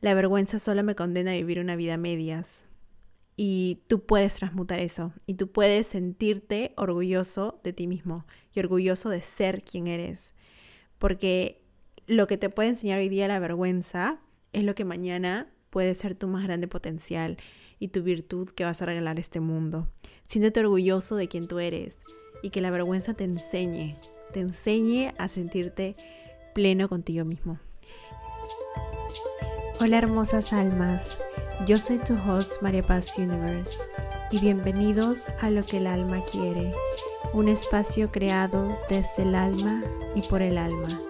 La vergüenza solo me condena a vivir una vida a medias. Y tú puedes transmutar eso. Y tú puedes sentirte orgulloso de ti mismo y orgulloso de ser quien eres. Porque lo que te puede enseñar hoy día la vergüenza es lo que mañana puede ser tu más grande potencial y tu virtud que vas a regalar a este mundo. Siéntete orgulloso de quien tú eres y que la vergüenza te enseñe, te enseñe a sentirte pleno contigo mismo. Hola hermosas almas, yo soy tu host María Paz Universe y bienvenidos a Lo que el alma quiere, un espacio creado desde el alma y por el alma,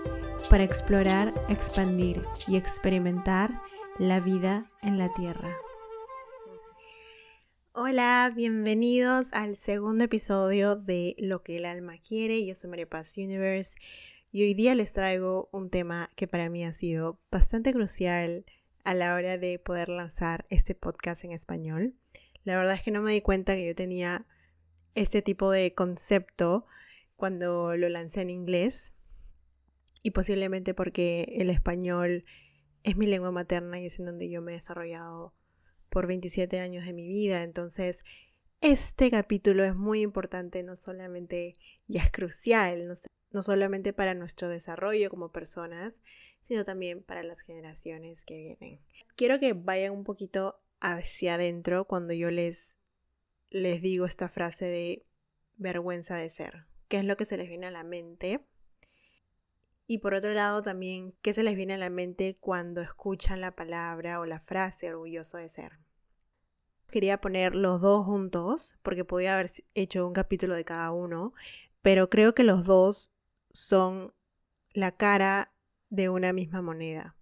para explorar, expandir y experimentar la vida en la tierra. Hola, bienvenidos al segundo episodio de Lo que el alma quiere. Yo soy María Paz Universe y hoy día les traigo un tema que para mí ha sido bastante crucial a la hora de poder lanzar este podcast en español. La verdad es que no me di cuenta que yo tenía este tipo de concepto cuando lo lancé en inglés y posiblemente porque el español es mi lengua materna y es en donde yo me he desarrollado por 27 años de mi vida. Entonces, este capítulo es muy importante, no solamente y es crucial, no, no solamente para nuestro desarrollo como personas, sino también para las generaciones que vienen. Quiero que vayan un poquito hacia adentro cuando yo les, les digo esta frase de vergüenza de ser. ¿Qué es lo que se les viene a la mente? Y por otro lado también, ¿qué se les viene a la mente cuando escuchan la palabra o la frase orgulloso de ser? Quería poner los dos juntos porque podía haber hecho un capítulo de cada uno, pero creo que los dos son la cara de una misma moneda.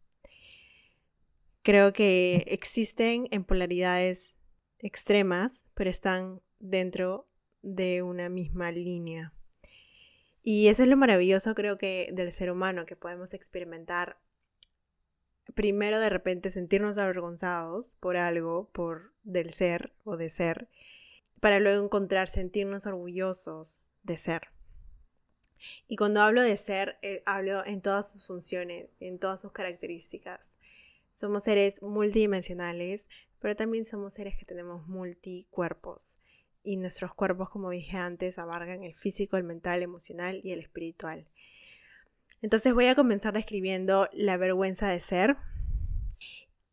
Creo que existen en polaridades extremas, pero están dentro de una misma línea. Y eso es lo maravilloso, creo que, del ser humano, que podemos experimentar primero de repente sentirnos avergonzados por algo, por del ser o de ser, para luego encontrar sentirnos orgullosos de ser. Y cuando hablo de ser, eh, hablo en todas sus funciones, en todas sus características. Somos seres multidimensionales, pero también somos seres que tenemos multicuerpos. Y nuestros cuerpos, como dije antes, abarcan el físico, el mental, el emocional y el espiritual. Entonces voy a comenzar describiendo la vergüenza de ser.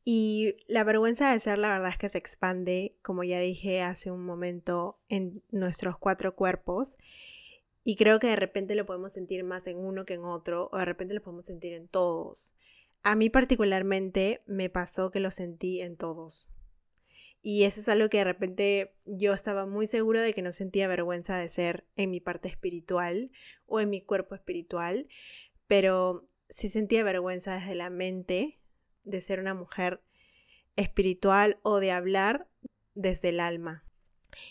Y la vergüenza de ser, la verdad es que se expande, como ya dije hace un momento, en nuestros cuatro cuerpos y creo que de repente lo podemos sentir más en uno que en otro, o de repente lo podemos sentir en todos. A mí particularmente me pasó que lo sentí en todos. Y eso es algo que de repente yo estaba muy segura de que no sentía vergüenza de ser en mi parte espiritual o en mi cuerpo espiritual, pero sí sentía vergüenza desde la mente de ser una mujer espiritual o de hablar desde el alma.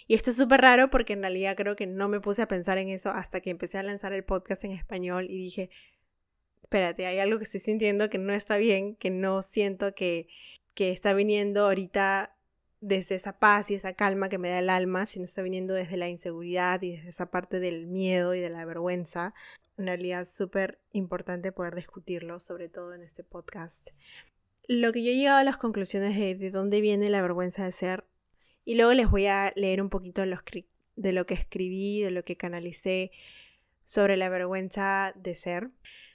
Y esto es súper raro porque en realidad creo que no me puse a pensar en eso hasta que empecé a lanzar el podcast en español y dije, espérate, hay algo que estoy sintiendo que no está bien, que no siento que, que está viniendo ahorita desde esa paz y esa calma que me da el alma, sino está viniendo desde la inseguridad y desde esa parte del miedo y de la vergüenza. En realidad es súper importante poder discutirlo, sobre todo en este podcast. Lo que yo he llegado a las conclusiones de, de dónde viene la vergüenza de ser y luego les voy a leer un poquito de lo que escribí, de lo que canalicé sobre la vergüenza de ser.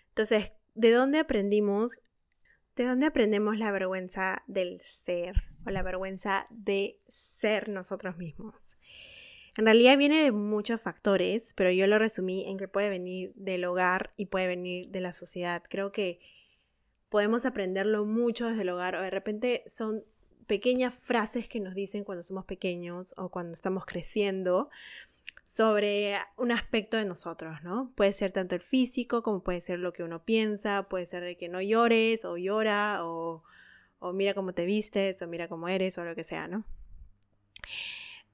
Entonces, ¿de dónde aprendimos? ¿De dónde aprendemos la vergüenza del ser o la vergüenza de ser nosotros mismos? En realidad viene de muchos factores, pero yo lo resumí en que puede venir del hogar y puede venir de la sociedad. Creo que podemos aprenderlo mucho desde el hogar o de repente son pequeñas frases que nos dicen cuando somos pequeños o cuando estamos creciendo sobre un aspecto de nosotros, ¿no? Puede ser tanto el físico como puede ser lo que uno piensa, puede ser que no llores o llora o, o mira cómo te vistes o mira cómo eres o lo que sea, ¿no?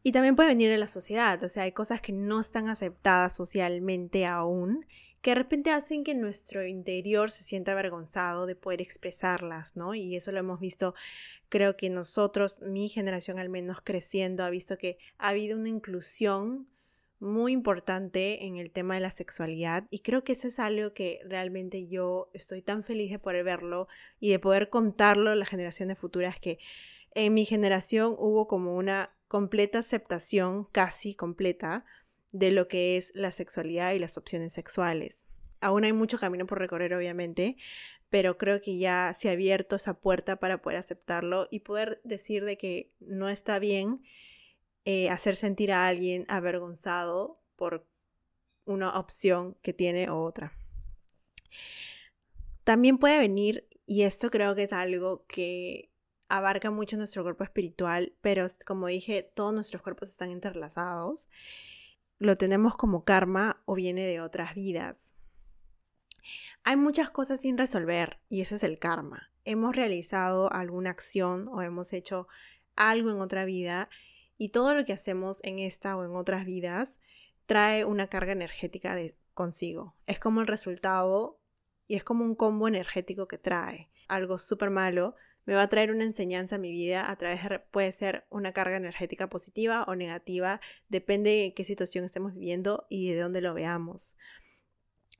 Y también puede venir de la sociedad, o sea, hay cosas que no están aceptadas socialmente aún, que de repente hacen que nuestro interior se sienta avergonzado de poder expresarlas, ¿no? Y eso lo hemos visto creo que nosotros, mi generación al menos creciendo, ha visto que ha habido una inclusión muy importante en el tema de la sexualidad y creo que eso es algo que realmente yo estoy tan feliz de poder verlo y de poder contarlo a las generaciones futuras que en mi generación hubo como una completa aceptación, casi completa, de lo que es la sexualidad y las opciones sexuales. Aún hay mucho camino por recorrer, obviamente, pero creo que ya se ha abierto esa puerta para poder aceptarlo y poder decir de que no está bien eh, hacer sentir a alguien avergonzado por una opción que tiene o otra. También puede venir, y esto creo que es algo que abarca mucho nuestro cuerpo espiritual, pero como dije, todos nuestros cuerpos están entrelazados. Lo tenemos como karma o viene de otras vidas. Hay muchas cosas sin resolver y eso es el karma. Hemos realizado alguna acción o hemos hecho algo en otra vida y todo lo que hacemos en esta o en otras vidas trae una carga energética consigo. Es como el resultado y es como un combo energético que trae. Algo súper malo me va a traer una enseñanza a mi vida a través de, puede ser una carga energética positiva o negativa, depende de qué situación estemos viviendo y de dónde lo veamos.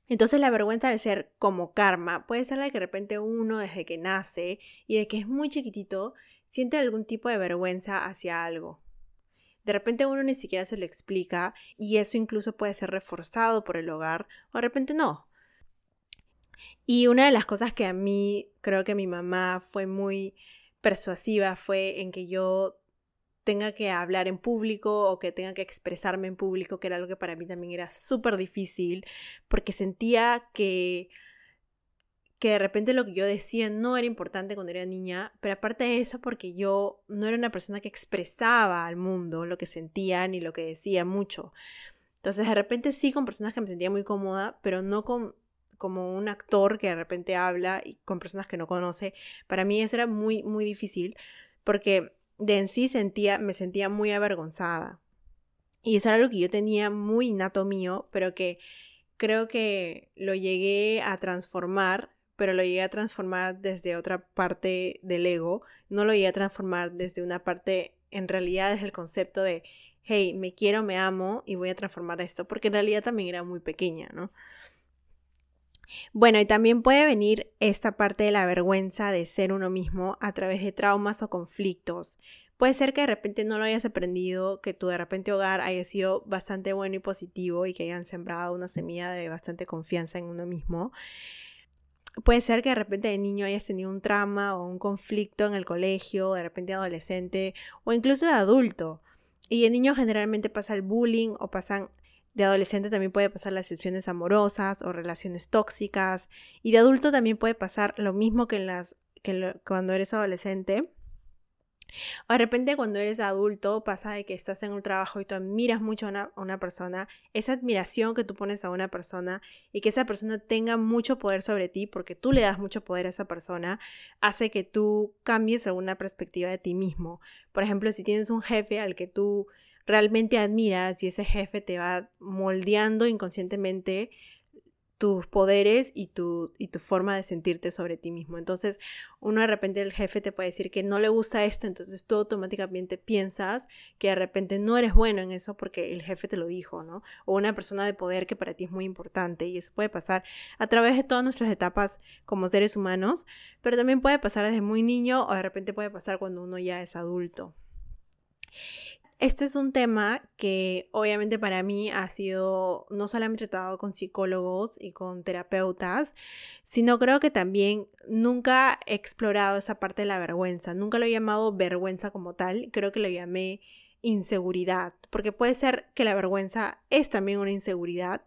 Entonces la vergüenza de ser como karma puede ser la que de repente uno desde que nace y de que es muy chiquitito siente algún tipo de vergüenza hacia algo. De repente uno ni siquiera se lo explica y eso incluso puede ser reforzado por el hogar o de repente no. Y una de las cosas que a mí creo que mi mamá fue muy persuasiva fue en que yo tenga que hablar en público o que tenga que expresarme en público, que era algo que para mí también era súper difícil, porque sentía que que de repente lo que yo decía no era importante cuando era niña, pero aparte de eso porque yo no era una persona que expresaba al mundo lo que sentía ni lo que decía mucho. Entonces de repente sí con personas que me sentía muy cómoda, pero no con como un actor que de repente habla y con personas que no conoce. Para mí eso era muy muy difícil porque de en sí sentía me sentía muy avergonzada. Y eso era algo que yo tenía muy innato mío, pero que creo que lo llegué a transformar pero lo llegué a transformar desde otra parte del ego, no lo llegué a transformar desde una parte, en realidad desde el concepto de, hey, me quiero, me amo y voy a transformar esto, porque en realidad también era muy pequeña, ¿no? Bueno, y también puede venir esta parte de la vergüenza de ser uno mismo a través de traumas o conflictos. Puede ser que de repente no lo hayas aprendido, que tu de repente hogar haya sido bastante bueno y positivo y que hayan sembrado una semilla de bastante confianza en uno mismo. Puede ser que de repente de niño hayas tenido un trauma o un conflicto en el colegio, de repente adolescente o incluso de adulto. Y de niño generalmente pasa el bullying o pasan de adolescente también puede pasar las excepciones amorosas o relaciones tóxicas. Y de adulto también puede pasar lo mismo que, en las, que cuando eres adolescente. O de repente cuando eres adulto pasa de que estás en un trabajo y tú admiras mucho a una, persona, esa admiración que tú pones a una persona y que esa persona tenga mucho poder sobre ti porque tú le das mucho poder a esa persona, hace que tú cambies alguna perspectiva de ti mismo. Por ejemplo, si tienes un jefe al que tú realmente admiras y ese jefe te va moldeando inconscientemente tus poderes y tu, y tu forma de sentirte sobre ti mismo. Entonces, uno de repente el jefe te puede decir que no le gusta esto, entonces tú automáticamente piensas que de repente no eres bueno en eso porque el jefe te lo dijo, ¿no? O una persona de poder que para ti es muy importante y eso puede pasar a través de todas nuestras etapas como seres humanos, pero también puede pasar desde muy niño o de repente puede pasar cuando uno ya es adulto este es un tema que obviamente para mí ha sido no solamente tratado con psicólogos y con terapeutas, sino creo que también nunca he explorado esa parte de la vergüenza. Nunca lo he llamado vergüenza como tal, creo que lo llamé inseguridad, porque puede ser que la vergüenza es también una inseguridad,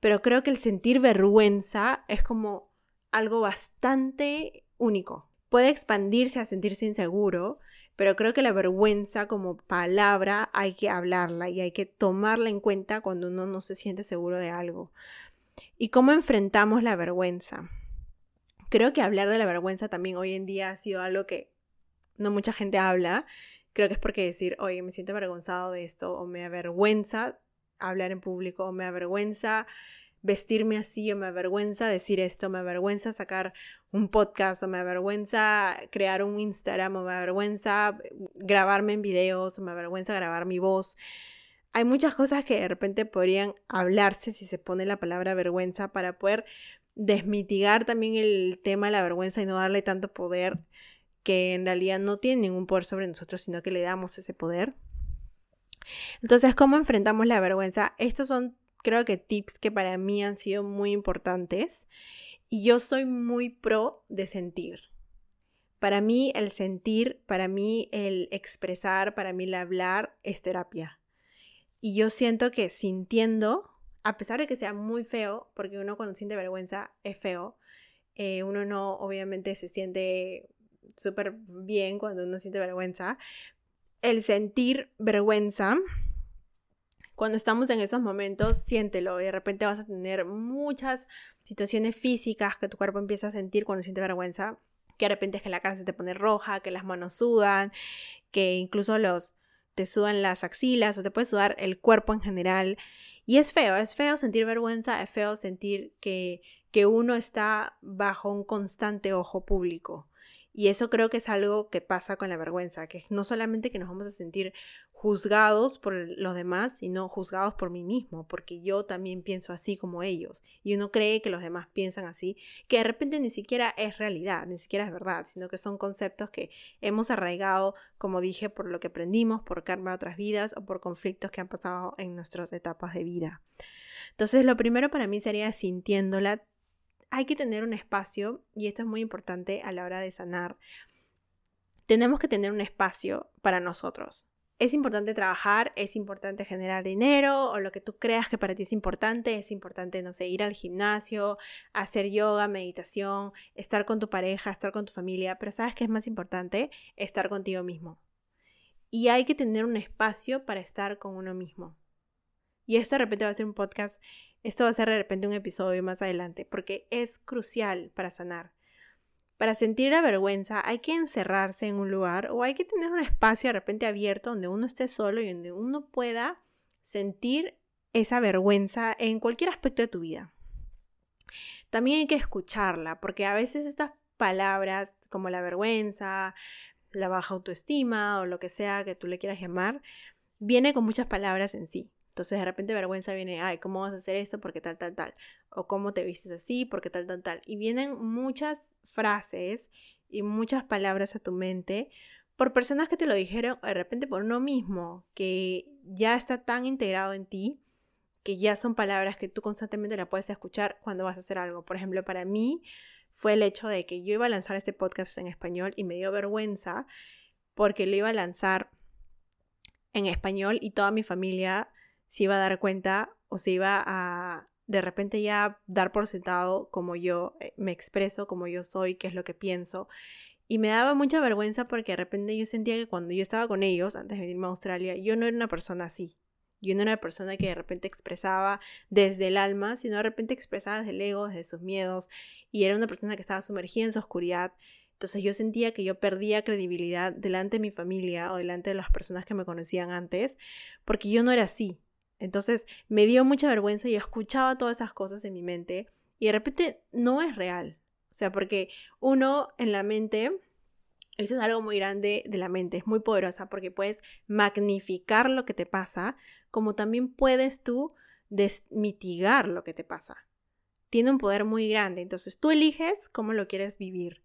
pero creo que el sentir vergüenza es como algo bastante único. Puede expandirse a sentirse inseguro, pero creo que la vergüenza como palabra hay que hablarla y hay que tomarla en cuenta cuando uno no se siente seguro de algo. ¿Y cómo enfrentamos la vergüenza? Creo que hablar de la vergüenza también hoy en día ha sido algo que no mucha gente habla. Creo que es porque decir, oye, me siento avergonzado de esto, o me avergüenza hablar en público, o me avergüenza vestirme así, o me avergüenza decir esto, me avergüenza sacar un podcast o me avergüenza crear un Instagram o me avergüenza grabarme en videos o me avergüenza grabar mi voz. hay muchas cosas que de repente podrían hablarse si se pone la palabra vergüenza para poder desmitigar también el tema de la vergüenza y no darle tanto poder que en realidad no tiene ningún poder sobre nosotros, sino que le damos ese poder. Entonces, ¿cómo enfrentamos la vergüenza? Estos son, creo que, tips que para mí han sido muy importantes y yo soy muy pro de sentir. Para mí el sentir, para mí el expresar, para mí el hablar es terapia. Y yo siento que sintiendo, a pesar de que sea muy feo, porque uno cuando siente vergüenza es feo, eh, uno no obviamente se siente súper bien cuando uno siente vergüenza, el sentir vergüenza, cuando estamos en esos momentos, siéntelo y de repente vas a tener muchas situaciones físicas que tu cuerpo empieza a sentir cuando siente vergüenza, que de repente es que la cara se te pone roja, que las manos sudan, que incluso los te sudan las axilas o te puede sudar el cuerpo en general. Y es feo, es feo sentir vergüenza, es feo sentir que, que uno está bajo un constante ojo público. Y eso creo que es algo que pasa con la vergüenza, que no solamente que nos vamos a sentir juzgados por los demás, sino juzgados por mí mismo, porque yo también pienso así como ellos. Y uno cree que los demás piensan así, que de repente ni siquiera es realidad, ni siquiera es verdad, sino que son conceptos que hemos arraigado, como dije, por lo que aprendimos, por karma de otras vidas o por conflictos que han pasado en nuestras etapas de vida. Entonces, lo primero para mí sería sintiéndola hay que tener un espacio, y esto es muy importante a la hora de sanar, tenemos que tener un espacio para nosotros. Es importante trabajar, es importante generar dinero o lo que tú creas que para ti es importante. Es importante, no sé, ir al gimnasio, hacer yoga, meditación, estar con tu pareja, estar con tu familia. Pero ¿sabes qué es más importante? Estar contigo mismo. Y hay que tener un espacio para estar con uno mismo. Y esto de repente va a ser un podcast esto va a ser de repente un episodio más adelante, porque es crucial para sanar. Para sentir la vergüenza hay que encerrarse en un lugar o hay que tener un espacio de repente abierto donde uno esté solo y donde uno pueda sentir esa vergüenza en cualquier aspecto de tu vida. También hay que escucharla, porque a veces estas palabras como la vergüenza, la baja autoestima o lo que sea que tú le quieras llamar, viene con muchas palabras en sí. Entonces de repente vergüenza viene, ay, ¿cómo vas a hacer esto? Porque tal, tal, tal. O cómo te vistes así, porque tal, tal, tal. Y vienen muchas frases y muchas palabras a tu mente por personas que te lo dijeron de repente por uno mismo, que ya está tan integrado en ti, que ya son palabras que tú constantemente la puedes escuchar cuando vas a hacer algo. Por ejemplo, para mí fue el hecho de que yo iba a lanzar este podcast en español y me dio vergüenza porque lo iba a lanzar en español y toda mi familia se iba a dar cuenta o se iba a de repente ya dar por sentado como yo eh, me expreso, como yo soy, qué es lo que pienso. Y me daba mucha vergüenza porque de repente yo sentía que cuando yo estaba con ellos, antes de venirme a Australia, yo no era una persona así. Yo no era una persona que de repente expresaba desde el alma, sino de repente expresaba desde el ego, desde sus miedos. Y era una persona que estaba sumergida en su oscuridad. Entonces yo sentía que yo perdía credibilidad delante de mi familia o delante de las personas que me conocían antes, porque yo no era así. Entonces me dio mucha vergüenza y escuchaba todas esas cosas en mi mente y de repente no es real. O sea, porque uno en la mente, eso es algo muy grande de la mente, es muy poderosa porque puedes magnificar lo que te pasa, como también puedes tú desmitigar lo que te pasa. Tiene un poder muy grande, entonces tú eliges cómo lo quieres vivir.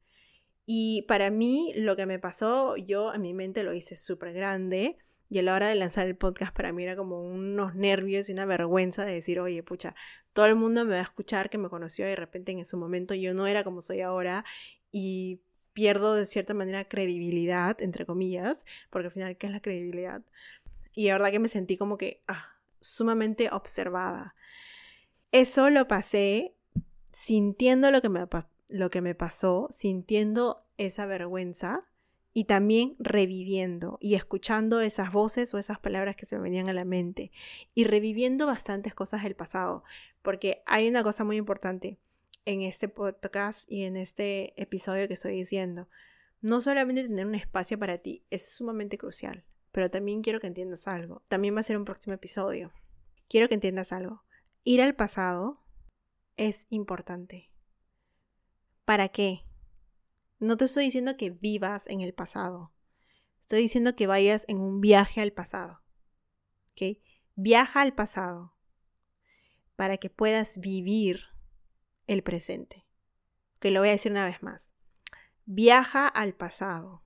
Y para mí, lo que me pasó, yo en mi mente lo hice súper grande y a la hora de lanzar el podcast para mí era como unos nervios y una vergüenza de decir, oye, pucha, todo el mundo me va a escuchar que me conoció de repente en su momento yo no era como soy ahora y pierdo de cierta manera credibilidad, entre comillas, porque al final, ¿qué es la credibilidad? Y la verdad que me sentí como que ah, sumamente observada. Eso lo pasé sintiendo lo que, me, lo que me pasó, sintiendo esa vergüenza y también reviviendo y escuchando esas voces o esas palabras que se me venían a la mente y reviviendo bastantes cosas del pasado, porque hay una cosa muy importante en este podcast y en este episodio que estoy diciendo. No solamente tener un espacio para ti es sumamente crucial, pero también quiero que entiendas algo. También va a ser un próximo episodio. Quiero que entiendas algo. Ir al pasado es importante. ¿Para qué? No te estoy diciendo que vivas en el pasado. Estoy diciendo que vayas en un viaje al pasado. ¿Ok? Viaja al pasado para que puedas vivir el presente. Que lo voy a decir una vez más. Viaja al pasado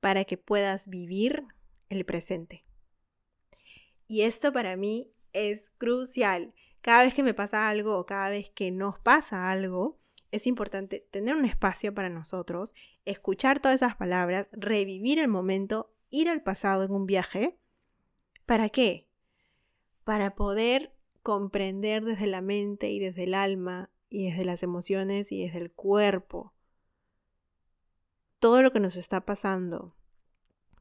para que puedas vivir el presente. Y esto para mí es crucial. Cada vez que me pasa algo o cada vez que nos pasa algo, es importante tener un espacio para nosotros, escuchar todas esas palabras, revivir el momento, ir al pasado en un viaje. ¿Para qué? Para poder comprender desde la mente y desde el alma y desde las emociones y desde el cuerpo todo lo que nos está pasando,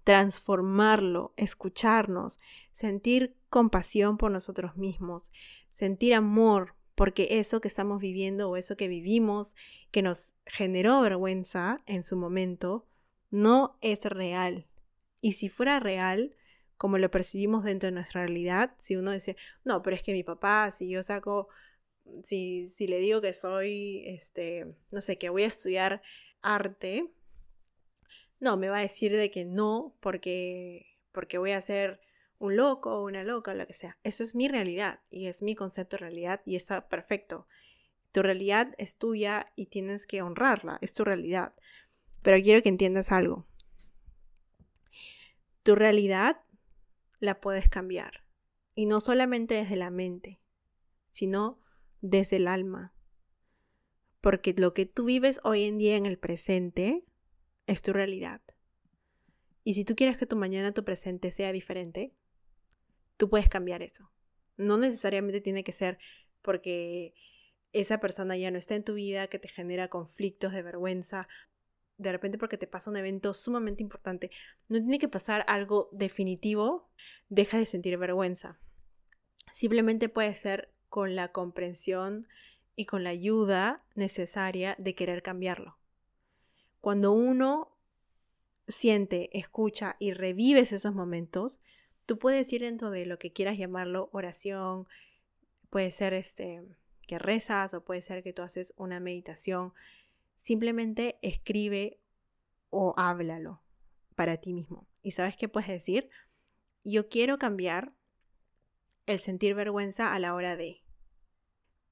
transformarlo, escucharnos, sentir compasión por nosotros mismos, sentir amor porque eso que estamos viviendo o eso que vivimos que nos generó vergüenza en su momento no es real. Y si fuera real, como lo percibimos dentro de nuestra realidad, si uno dice, no, pero es que mi papá, si yo saco, si, si le digo que soy, este, no sé, que voy a estudiar arte, no, me va a decir de que no, porque, porque voy a ser un loco o una loca o lo que sea. Eso es mi realidad y es mi concepto de realidad y está perfecto. Tu realidad es tuya y tienes que honrarla, es tu realidad. Pero quiero que entiendas algo. Tu realidad la puedes cambiar. Y no solamente desde la mente, sino desde el alma. Porque lo que tú vives hoy en día en el presente es tu realidad. Y si tú quieres que tu mañana, tu presente sea diferente, tú puedes cambiar eso. No necesariamente tiene que ser porque esa persona ya no está en tu vida, que te genera conflictos de vergüenza, de repente porque te pasa un evento sumamente importante. No tiene que pasar algo definitivo, deja de sentir vergüenza. Simplemente puede ser con la comprensión y con la ayuda necesaria de querer cambiarlo. Cuando uno siente, escucha y revives esos momentos, tú puedes ir dentro de lo que quieras llamarlo oración, puede ser este que rezas o puede ser que tú haces una meditación. Simplemente escribe o háblalo para ti mismo. ¿Y sabes qué puedes decir? Yo quiero cambiar el sentir vergüenza a la hora de.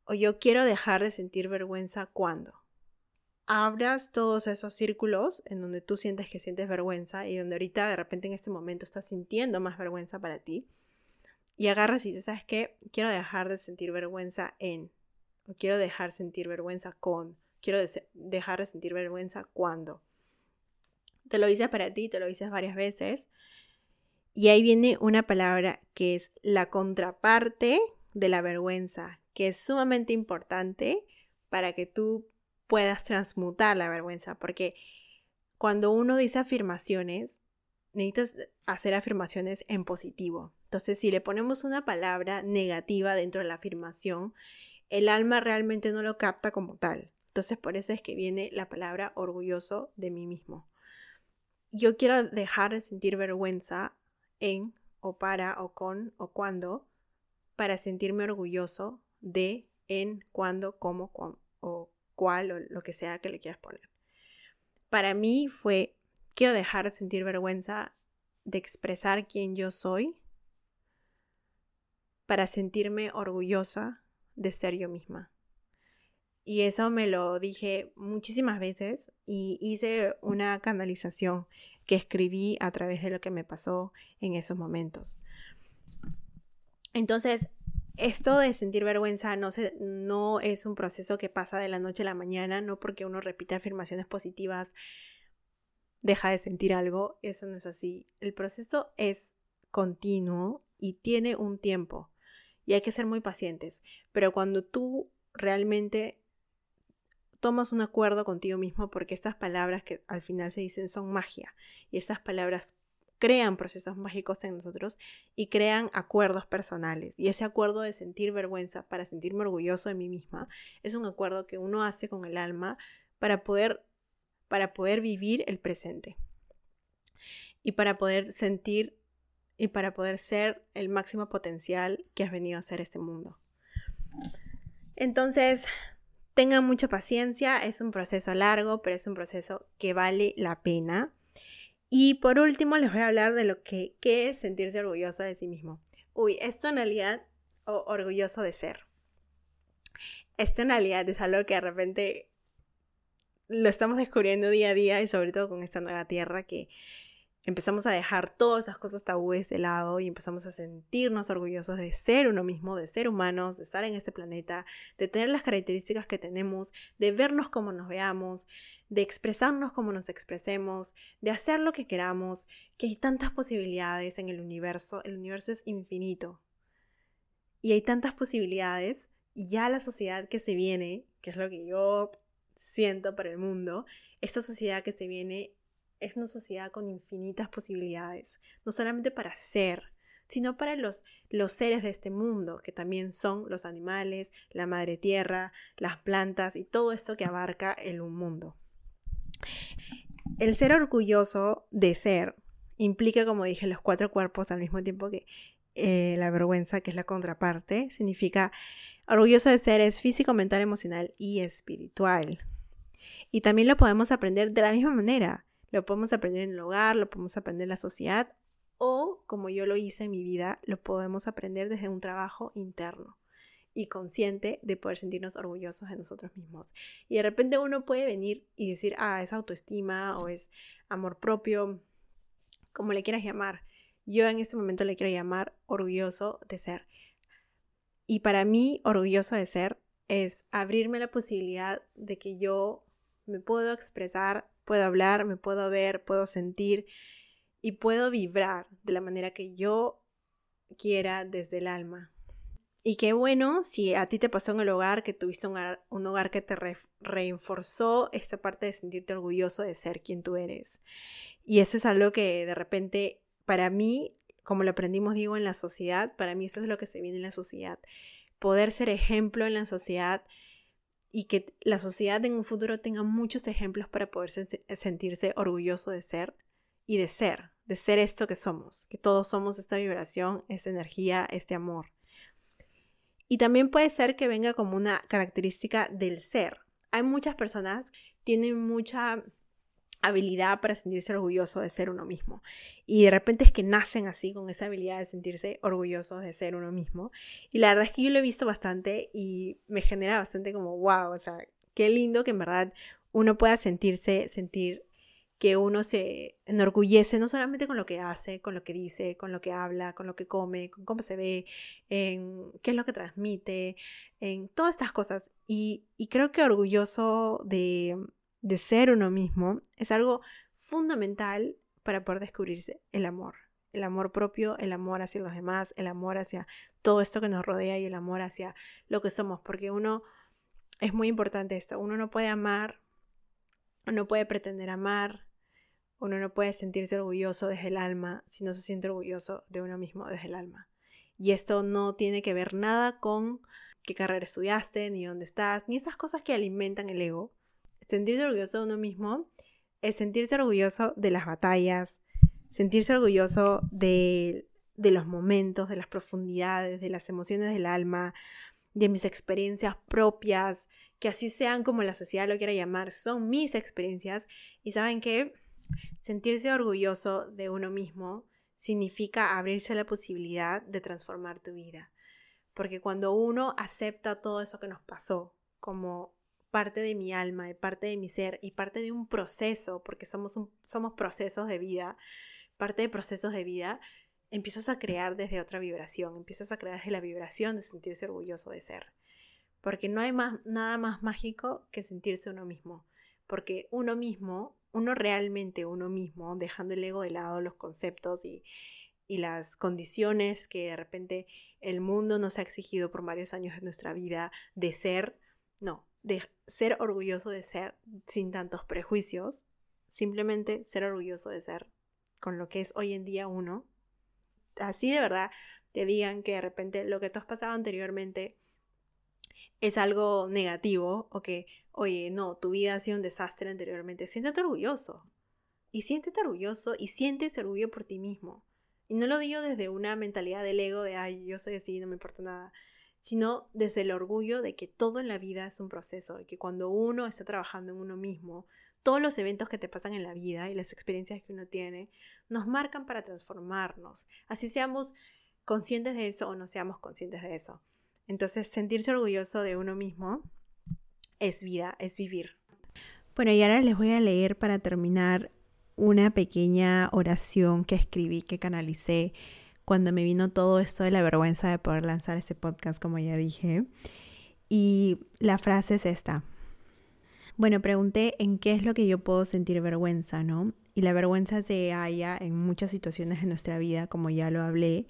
O yo quiero dejar de sentir vergüenza cuando abras todos esos círculos en donde tú sientes que sientes vergüenza y donde ahorita de repente en este momento estás sintiendo más vergüenza para ti y agarras y dices, ¿sabes qué? Quiero dejar de sentir vergüenza en, o quiero dejar sentir vergüenza con, quiero dejar de sentir vergüenza cuando. Te lo dices para ti, te lo dices varias veces. Y ahí viene una palabra que es la contraparte de la vergüenza, que es sumamente importante para que tú puedas transmutar la vergüenza, porque cuando uno dice afirmaciones, necesitas hacer afirmaciones en positivo. Entonces, si le ponemos una palabra negativa dentro de la afirmación, el alma realmente no lo capta como tal. Entonces, por eso es que viene la palabra orgulloso de mí mismo. Yo quiero dejar de sentir vergüenza en o para o con o cuando para sentirme orgulloso de en, cuando, cómo, o cual o lo que sea que le quieras poner. Para mí fue, quiero dejar de sentir vergüenza de expresar quién yo soy para sentirme orgullosa de ser yo misma. Y eso me lo dije muchísimas veces y hice una canalización que escribí a través de lo que me pasó en esos momentos. Entonces, esto de sentir vergüenza no, no es un proceso que pasa de la noche a la mañana, no porque uno repite afirmaciones positivas deja de sentir algo, eso no es así. El proceso es continuo y tiene un tiempo y hay que ser muy pacientes, pero cuando tú realmente tomas un acuerdo contigo mismo porque estas palabras que al final se dicen son magia y estas palabras crean procesos mágicos en nosotros y crean acuerdos personales. Y ese acuerdo de sentir vergüenza para sentirme orgulloso de mí misma es un acuerdo que uno hace con el alma para poder, para poder vivir el presente y para poder sentir y para poder ser el máximo potencial que has venido a ser este mundo. Entonces, tengan mucha paciencia, es un proceso largo, pero es un proceso que vale la pena Y por último les voy a hablar de lo que ¿qué es sentirse orgulloso de sí mismo. Uy, esto en realidad, o orgulloso de ser. Esto en realidad es algo que de repente lo estamos descubriendo día a día y sobre todo con esta nueva tierra que empezamos a dejar todas esas cosas tabúes de lado y empezamos a sentirnos orgullosos de ser uno mismo, de ser humanos, de estar en este planeta, de tener las características que tenemos, de vernos como nos veamos, de expresarnos como nos expresemos, de hacer lo que queramos, que hay tantas posibilidades en el universo, el universo es infinito. Y hay tantas posibilidades y ya la sociedad que se viene, que es lo que yo siento para el mundo, esta sociedad que se viene es una sociedad con infinitas posibilidades, no solamente para ser, sino para los, los seres de este mundo, que también son los animales, la madre tierra, las plantas y todo esto que abarca el mundo. El ser orgulloso de ser implica, como dije, los cuatro cuerpos al mismo tiempo que eh, la vergüenza, que es la contraparte, significa orgulloso de ser es físico, mental, emocional y espiritual. Y también lo podemos aprender de la misma manera. Lo podemos aprender en el hogar, lo podemos aprender en la sociedad o, como yo lo hice en mi vida, lo podemos aprender desde un trabajo interno y consciente de poder sentirnos orgullosos de nosotros mismos. Y de repente uno puede venir y decir, ah, es autoestima o es amor propio, como le quieras llamar. Yo en este momento le quiero llamar orgulloso de ser. Y para mí, orgulloso de ser es abrirme la posibilidad de que yo me puedo expresar puedo hablar, me puedo ver, puedo sentir y puedo vibrar de la manera que yo quiera desde el alma. Y qué bueno si a ti te pasó en el hogar que tuviste un hogar, que te reforzó esta parte de sentirte orgulloso de ser quien tú eres. Y eso es algo que de repente, para mí, como lo aprendimos, digo, en la sociedad, para mí eso es lo que se viene en la sociedad. Poder ser ejemplo en la sociedad y que la sociedad en un futuro tenga muchos ejemplos para poder sentirse orgulloso de ser y de ser, de ser esto que somos, que todos somos esta vibración, esta energía, este amor. Y también puede ser que venga como una característica del ser. Hay muchas personas tienen mucha habilidad para sentirse orgulloso de ser uno mismo. Y de repente es que nacen así con esa habilidad de sentirse orgullosos de ser uno mismo. Y la verdad es que yo lo he visto bastante y me genera bastante como, wow, o sea, qué lindo que en verdad uno pueda sentirse, sentir que uno se enorgullece no solamente con lo que hace, con lo que dice, con lo que habla, con lo que come, con cómo se ve, en qué es lo que transmite, en todas estas cosas. Y, y creo que orgulloso de, de ser uno mismo es algo fundamental para poder descubrirse el amor. El amor propio, el amor hacia los demás, el amor hacia todo esto que nos rodea y el amor hacia lo que somos. Porque uno, es muy importante esto, uno no puede amar, no puede pretender amar, uno no puede sentirse orgulloso desde el alma si no se siente orgulloso de uno mismo desde el alma. Y esto no tiene que ver nada con qué carrera estudiaste, ni dónde estás, ni esas cosas que alimentan el ego, sentirse orgulloso de uno mismo es sentirse orgulloso de las batallas, sentirse orgulloso de, de los momentos, de las profundidades, de las emociones del alma, de mis experiencias propias, que así sean como la sociedad lo quiera llamar, son mis experiencias. Y saben que sentirse orgulloso de uno mismo significa abrirse a la posibilidad de transformar tu vida. Porque cuando uno acepta todo eso que nos pasó como parte de mi alma, y parte de mi ser y parte de un proceso, porque somos, somos procesos de vida, parte de procesos de vida, empiezas a crear desde otra vibración, empiezas a crear desde la vibración de sentirse orgulloso de ser. Porque no hay más, nada más mágico que sentirse uno mismo. Porque uno mismo, uno realmente uno mismo, dejando el ego de lado, los conceptos y, y las condiciones que de repente el mundo nos ha exigido por varios años de nuestra vida de ser, no, de ser orgulloso de ser sin tantos prejuicios, simplemente ser orgulloso de ser con lo que es hoy en día uno. Así de verdad te digan que de repente lo que tú has pasado anteriormente es algo negativo o que, oye, no, tu vida ha sido un desastre anteriormente, siéntete orgulloso. Y siéntete orgulloso y sientes orgullo por ti mismo. Y no lo digo desde una mentalidad del ego de, ay, yo soy así, no me importa nada sino desde el orgullo de que todo en la vida es un proceso y que cuando uno está trabajando en uno mismo, todos los eventos que te pasan en la vida y las experiencias que uno tiene nos marcan para transformarnos. Así seamos conscientes de eso o no seamos conscientes de eso. Entonces, sentirse orgulloso de uno mismo es vida, es vivir. Bueno, y ahora les voy a leer para terminar una pequeña oración que escribí, que canalicé cuando me vino todo esto de la vergüenza de poder lanzar este podcast, como ya dije. Y la frase es esta. Bueno, pregunté en qué es lo que yo puedo sentir vergüenza, ¿no? Y la vergüenza se halla en muchas situaciones de nuestra vida, como ya lo hablé,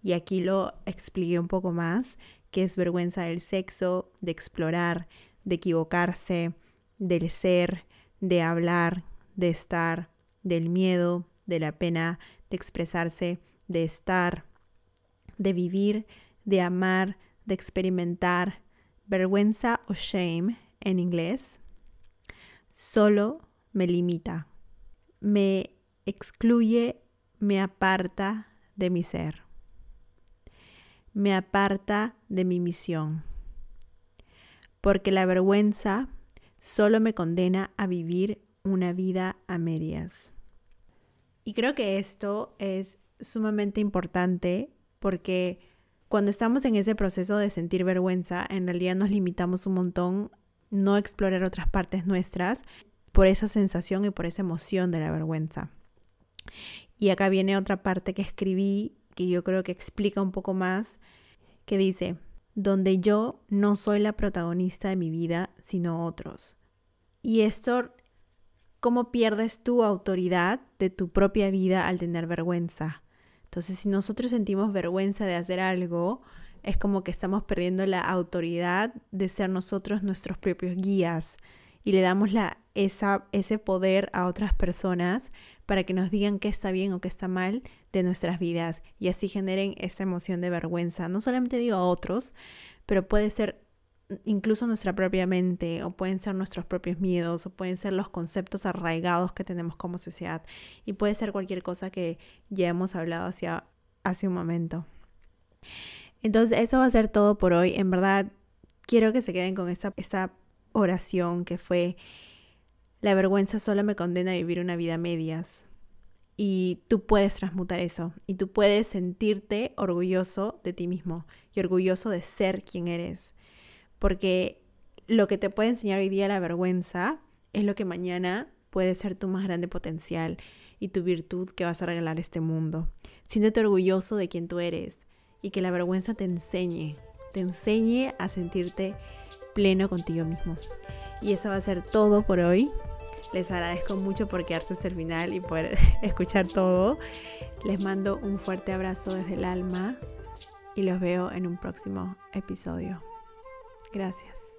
y aquí lo expliqué un poco más, que es vergüenza del sexo, de explorar, de equivocarse, del ser, de hablar, de estar, del miedo, de la pena, de expresarse, de estar, de vivir, de amar, de experimentar, vergüenza o shame en inglés, solo me limita, me excluye, me aparta de mi ser, me aparta de mi misión, porque la vergüenza solo me condena a vivir una vida a medias. Y creo que esto es sumamente importante porque cuando estamos en ese proceso de sentir vergüenza, en realidad nos limitamos un montón no explorar otras partes nuestras por esa sensación y por esa emoción de la vergüenza. Y acá viene otra parte que escribí que yo creo que explica un poco más, que dice, donde yo no soy la protagonista de mi vida, sino otros. Y esto, ¿cómo pierdes tu autoridad de tu propia vida al tener vergüenza? Entonces, si nosotros sentimos vergüenza de hacer algo, es como que estamos perdiendo la autoridad de ser nosotros nuestros propios guías y le damos la, esa, ese poder a otras personas para que nos digan qué está bien o qué está mal de nuestras vidas y así generen esa emoción de vergüenza. No solamente digo a otros, pero puede ser incluso nuestra propia mente o pueden ser nuestros propios miedos o pueden ser los conceptos arraigados que tenemos como sociedad y puede ser cualquier cosa que ya hemos hablado hacia, hace un momento. Entonces eso va a ser todo por hoy. En verdad quiero que se queden con esta, esta oración que fue, la vergüenza solo me condena a vivir una vida medias. Y tú puedes transmutar eso y tú puedes sentirte orgulloso de ti mismo y orgulloso de ser quien eres. Porque lo que te puede enseñar hoy día la vergüenza es lo que mañana puede ser tu más grande potencial y tu virtud que vas a regalar a este mundo. Siéntete orgulloso de quien tú eres y que la vergüenza te enseñe, te enseñe a sentirte pleno contigo mismo. Y eso va a ser todo por hoy. Les agradezco mucho por quedarse hasta el final y poder escuchar todo. Les mando un fuerte abrazo desde el alma y los veo en un próximo episodio. Gracias.